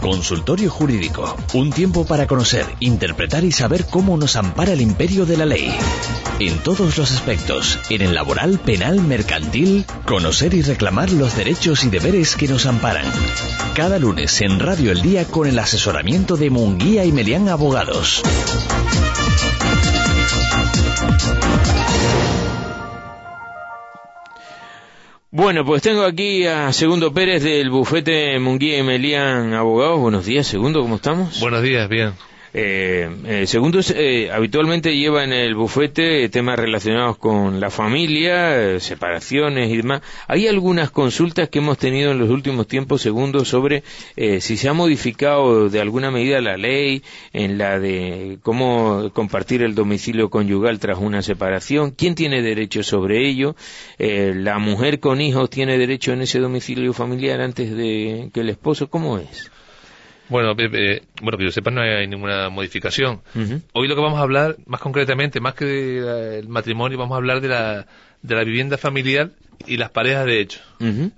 Consultorio Jurídico. Un tiempo para conocer, interpretar y saber cómo nos ampara el imperio de la ley. En todos los aspectos, en el laboral, penal, mercantil, conocer y reclamar los derechos y deberes que nos amparan. Cada lunes en Radio El Día con el asesoramiento de Munguía y Melián Abogados. Bueno, pues tengo aquí a Segundo Pérez del bufete Munguía y Melián Abogados. Buenos días, Segundo, ¿cómo estamos? Buenos días, bien. Eh, eh, segundo, eh, habitualmente lleva en el bufete temas relacionados con la familia, eh, separaciones y demás. Hay algunas consultas que hemos tenido en los últimos tiempos, segundo, sobre si se ha modificado de alguna medida la ley en la de cómo compartir el domicilio conyugal tras una separación, quién tiene derecho sobre ello, la mujer con hijos tiene derecho en ese domicilio familiar antes de que el esposo, ¿cómo es? Bueno, eh, bueno, que yo sepa no hay ninguna modificación. Hoy lo que vamos a hablar, más concretamente, más que del matrimonio, vamos a hablar de la, de la vivienda familiar y las parejas de hecho.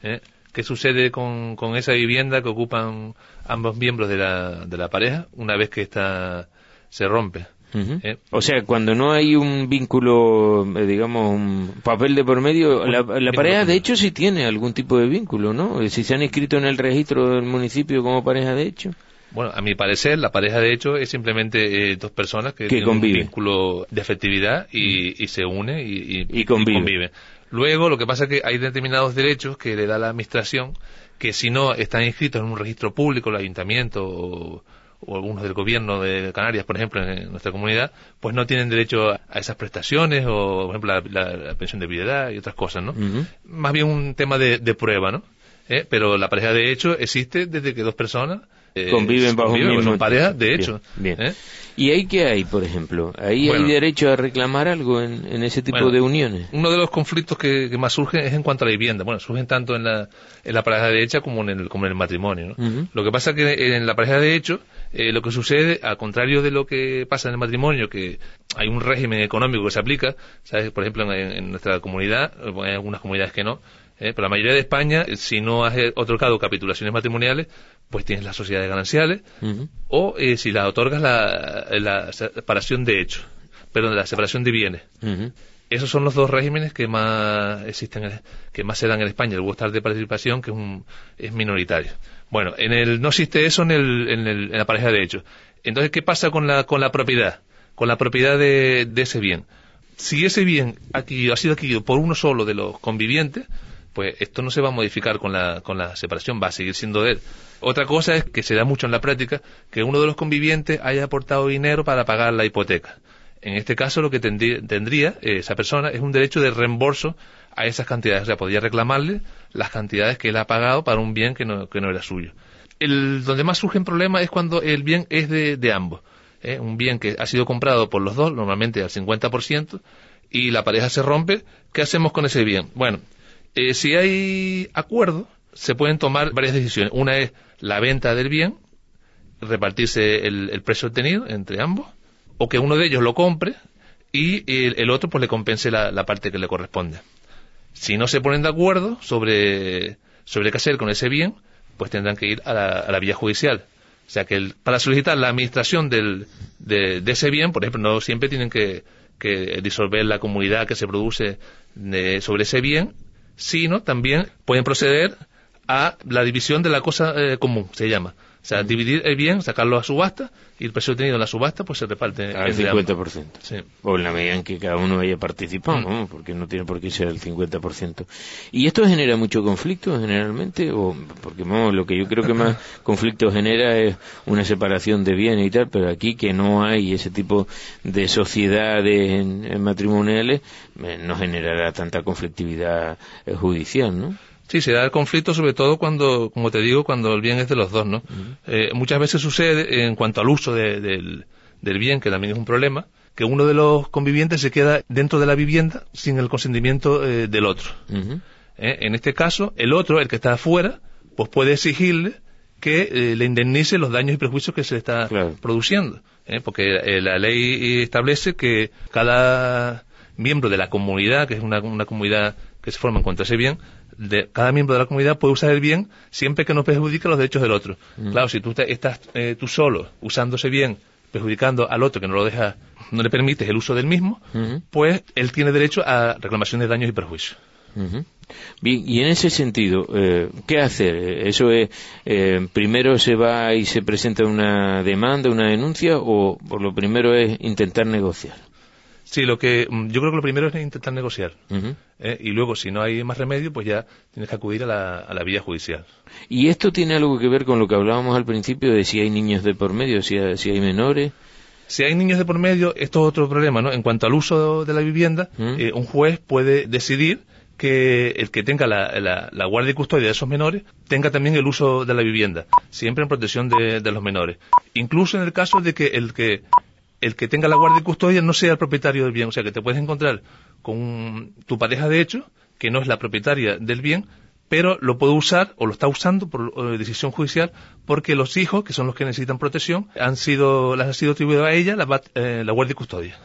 ¿eh? ¿Qué sucede con, con esa vivienda que ocupan ambos miembros de la, de la pareja una vez que esta se rompe? ¿Eh? O sea, cuando no hay un vínculo, eh, digamos, un papel de por medio, la, la pareja de hecho sí tiene algún tipo de vínculo, ¿no? Eh, Si se han inscrito en el registro del municipio como pareja de hecho. Bueno, a mi parecer, la pareja de hecho es simplemente eh, dos personas que, Que tienen un vínculo de afectividad y, y se unen y, y- Y conviven. conviven. Luego, lo que pasa es que hay determinados derechos que le da la administración que si no están inscritos en un registro público, el ayuntamiento o, o algunos del gobierno de Canarias, por ejemplo, en nuestra comunidad, pues no tienen derecho a esas prestaciones o, por ejemplo, la, la- la pensión de viudedad y otras cosas, ¿no? Más bien un tema de, de prueba, ¿no? ¿Eh? Pero la pareja de hecho existe desde que dos personas eh, Conviven bajo un conviven, mismo son pareja de hecho. bien. ¿eh? ¿Y ahí qué hay, por ejemplo? ¿Ahí Bueno. hay derecho a reclamar algo en, en ese tipo Bueno, de uniones? Uno de los conflictos que, que más surgen es en cuanto a la vivienda. Bueno, surgen tanto en la, en la pareja de hecha como en el, como en el matrimonio. ¿no? Lo que pasa es que en la pareja de hecho, eh, lo que sucede, al contrario de lo que pasa en el matrimonio, que hay un régimen económico que se aplica, ¿sabes? por ejemplo, en, en nuestra comunidad, hay algunas comunidades que no, ¿eh? pero la mayoría de España, si no has otorgado capitulaciones matrimoniales, pues tienes las sociedades gananciales, o eh, si la otorgas la, la separación de hecho, perdón, la separación de bienes. Esos son los dos regímenes que más existen, en- que más se dan en España. El Bienestar de participación, que es, un, es minoritario. Bueno, en el, no existe eso en, el, en, el- en la pareja de hecho. Entonces, ¿qué pasa con la, con la propiedad? Con la propiedad de, ese bien. Si ese bien ha sido adquirido por uno solo de los convivientes, pues esto no se va a modificar con la, con la separación, va a seguir siendo de él. Otra cosa es que se da mucho en la práctica que uno de los convivientes haya aportado dinero para pagar la hipoteca. En este caso, lo que tendría, tendría, eh, esa persona es un derecho de reembolso a esas cantidades. O sea, podría reclamarle las cantidades que él ha pagado para un bien que no, que no era suyo. El, donde más surgen problemas es cuando el bien es de, de ambos. ¿eh? Un bien que ha sido comprado por los dos, normalmente al 50%, y la pareja se rompe. ¿Qué hacemos con ese bien? Bueno, eh, si hay acuerdo, se pueden tomar varias decisiones. Una es la venta del bien, repartirse el, el precio obtenido entre ambos, o que uno de ellos lo compre y el, otro pues le compense la, parte que le corresponde. Si no se ponen de acuerdo sobre, sobre qué hacer con ese bien, pues tendrán que ir a la, vía judicial. O sea que el- para solicitar la administración del, de, de ese bien, por ejemplo, no siempre tienen que, que disolver la comunidad que se produce sobre ese bien, sino también pueden proceder a la división de la cosa eh, común, se llama. O sea, dividir el bien, sacarlo a subasta y el precio obtenido en la subasta pues se reparte Al entre ambos. 50%. Sí. O en la medida en que cada uno haya participado, Mm. ¿no? Porque no tiene por qué ser el 50%. ¿Y esto genera mucho conflicto generalmente? o Porque lo que yo creo que más conflicto genera es una separación de bienes y tal, pero aquí que no hay ese tipo de sociedades en- en matrimoniales, eh, no generará tanta conflictividad eh, judicial, ¿no? Sí, se da el conflicto sobre todo cuando, como te digo, cuando el bien es de los dos, ¿no? Eh, muchas veces sucede en cuanto al uso del, bien, que también es un problema, que uno de los convivientes se queda dentro de la vivienda sin el consentimiento eh, del otro. Eh, en este caso, el otro, el que está afuera, pues puede exigirle que le indemnice los daños y prejuicios que se le está produciendo. porque la ley establece que cada miembro de la comunidad, que es una, una comunidad que se forma en cuanto a ese bien, de, cada miembro de la comunidad puede usar el bien siempre que no perjudique los derechos del otro. Mm. Claro, si tú estás eh, tú solo usando ese bien, perjudicando al otro que no lo deja, no le permites el uso del mismo, pues él tiene derecho a reclamación de daños y perjuicios. Bien, y en ese sentido, eh, ¿qué hacer? ¿Eso es, eh, primero se va y se presenta una demanda, una denuncia, o por lo primero es intentar negociar? Sí, lo que mm, yo creo que lo primero es intentar negociar. ¿eh? Y luego, si no hay más remedio, pues ya tienes que acudir a la, a la, vía judicial. ¿Y esto tiene algo que ver con lo que hablábamos al principio de si hay niños de por medio, si hay, si hay menores? Si hay niños de por medio, esto es otro problema, ¿no? En cuanto al uso de la vivienda, eh, un juez puede decidir que el que tenga la, la, guardia y custodia de esos menores tenga también el uso de la vivienda, siempre en protección de, de los menores. Incluso en el caso de que el que el que tenga la guardia y custodia no sea el propietario del bien. O sea, que te puedes encontrar con tu pareja de hecho, que no es la propietaria del bien, pero lo puede usar o lo está usando por eh, decisión judicial porque los hijos, que son los que necesitan protección, han sido, las ha sido atribuido a ella la, eh, la guardia y custodia.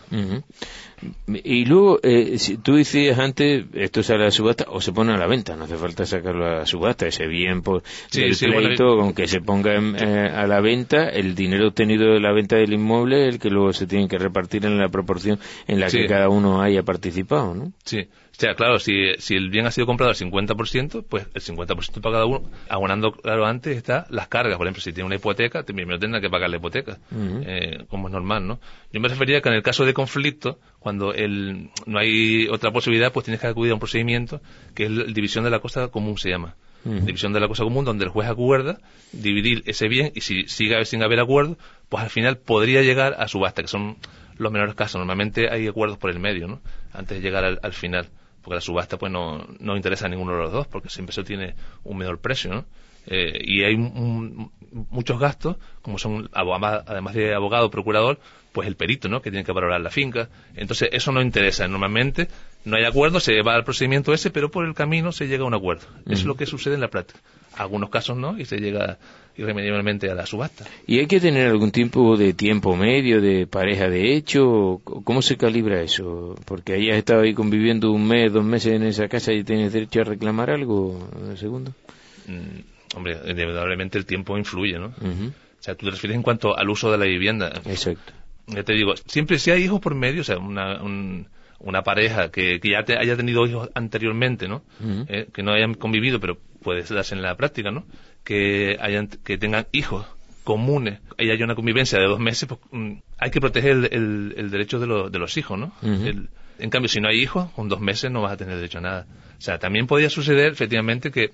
Y luego, eh, si tú decías antes, esto sale a la subasta o se pone a la venta, no hace falta sacarlo a la subasta, ese bien por el pleito, con que se ponga eh, a la venta, el dinero obtenido de la venta del inmueble, el que luego se tiene que repartir en la proporción en la que cada uno haya participado, ¿no? Sí. O sea, claro, si, si el bien ha sido comprado al 50%, pues el 50% para cada uno, abonando, claro, antes está las cargas. Por ejemplo, si tiene una hipoteca, primero tendrá que pagar la hipoteca, eh, como es normal, ¿no? Yo me refería que en el caso de conflicto, cuando el, no hay otra posibilidad, pues tienes que acudir a un procedimiento que es la división de la cosa común, se llama. División de la cosa común, donde el juez acuerda dividir ese bien y si sigue sin haber acuerdo, pues al final podría llegar a subasta, que son los menores casos. Normalmente hay acuerdos por el medio, ¿no? Antes de llegar al final porque la subasta pues no, no interesa a ninguno de los dos, porque siempre se tiene un menor precio, ¿no? Eh, y hay muchos gastos, como son, además de abogado, procurador, pues el perito, ¿no? Que tiene que valorar la finca. Entonces, eso no interesa. Normalmente no hay acuerdo, se va al procedimiento ese, pero por el camino se llega a un acuerdo. Eso es lo que sucede en la práctica. Algunos casos no, y se llega irremediablemente a la subasta. ¿Y hay que tener algún tipo de tiempo medio de pareja de hecho? ¿Cómo se calibra eso? Porque ahí has estado ahí conviviendo un mes, dos meses en esa casa y tienes derecho a reclamar algo, segundo. Mm, hombre, indudablemente el tiempo influye, ¿no? O sea, tú te refieres en cuanto al uso de la vivienda. Exacto. Ya te digo, siempre si hay hijos por medio, o sea, una, una pareja que, ya haya tenido hijos anteriormente, ¿no? Eh, que no hayan convivido, pero puede darse en la práctica, ¿no? que, hayan, que tengan hijos comunes y haya una convivencia de dos meses, pues, mm, hay que proteger el, derecho de, de, los hijos, ¿no? en cambio, si no hay hijos, con dos meses no vas a tener derecho a nada. O sea, también podría suceder, efectivamente, que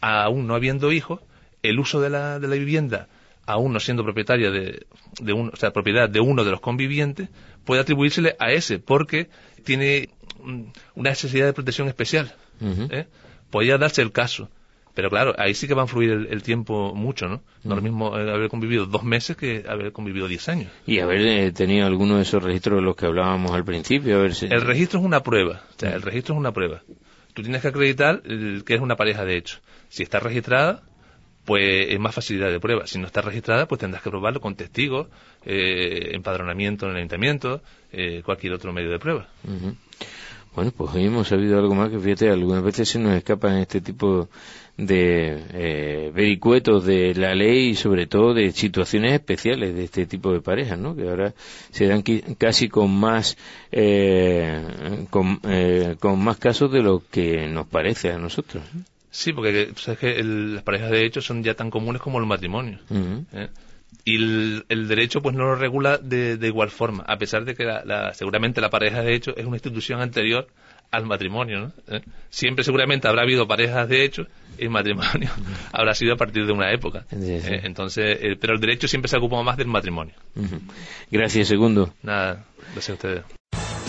aún no habiendo hijos, el uso de la, de la vivienda, aún no siendo propietaria de, de un, o sea, propiedad de uno de los convivientes, puede atribuírsele a ese, porque tiene mm, una necesidad de protección especial. ¿eh? Podría darse el caso. Pero claro, ahí sí que va a influir el, tiempo mucho, ¿no? No es lo mismo eh, haber convivido dos meses que haber convivido diez años. Y haber eh, tenido alguno de esos registros de los que hablábamos al principio. A ver El registro es una prueba. O sea, el registro es una prueba. Tú tienes que acreditar que es una pareja de hecho. Si está registrada, pues es más facilidad de prueba. Si no está registrada, pues tendrás que probarlo con testigos, eh, empadronamiento en el ayuntamiento, cualquier otro medio de prueba. Bueno, pues hoy hemos sabido algo más que fíjate, algunas veces se nos escapan este tipo de eh, vericuetos de la ley y sobre todo de situaciones especiales de este tipo de parejas, ¿no? Que ahora se dan casi con más eh, con, eh, con, más casos de lo que nos parece a nosotros. Sí, porque sabes que las parejas de hecho son ya tan comunes como los matrimonios. ¿eh? y el, derecho pues no lo regula de, igual forma, a pesar de que la, seguramente la pareja de hecho es una institución anterior al matrimonio. ¿no? ¿Eh? Siempre seguramente habrá habido parejas de hecho el matrimonio habrá sido a partir de una época. ¿eh? entonces, eh, pero el derecho siempre se ha ocupado más del matrimonio. Gracias, segundo. Nada, gracias a ustedes.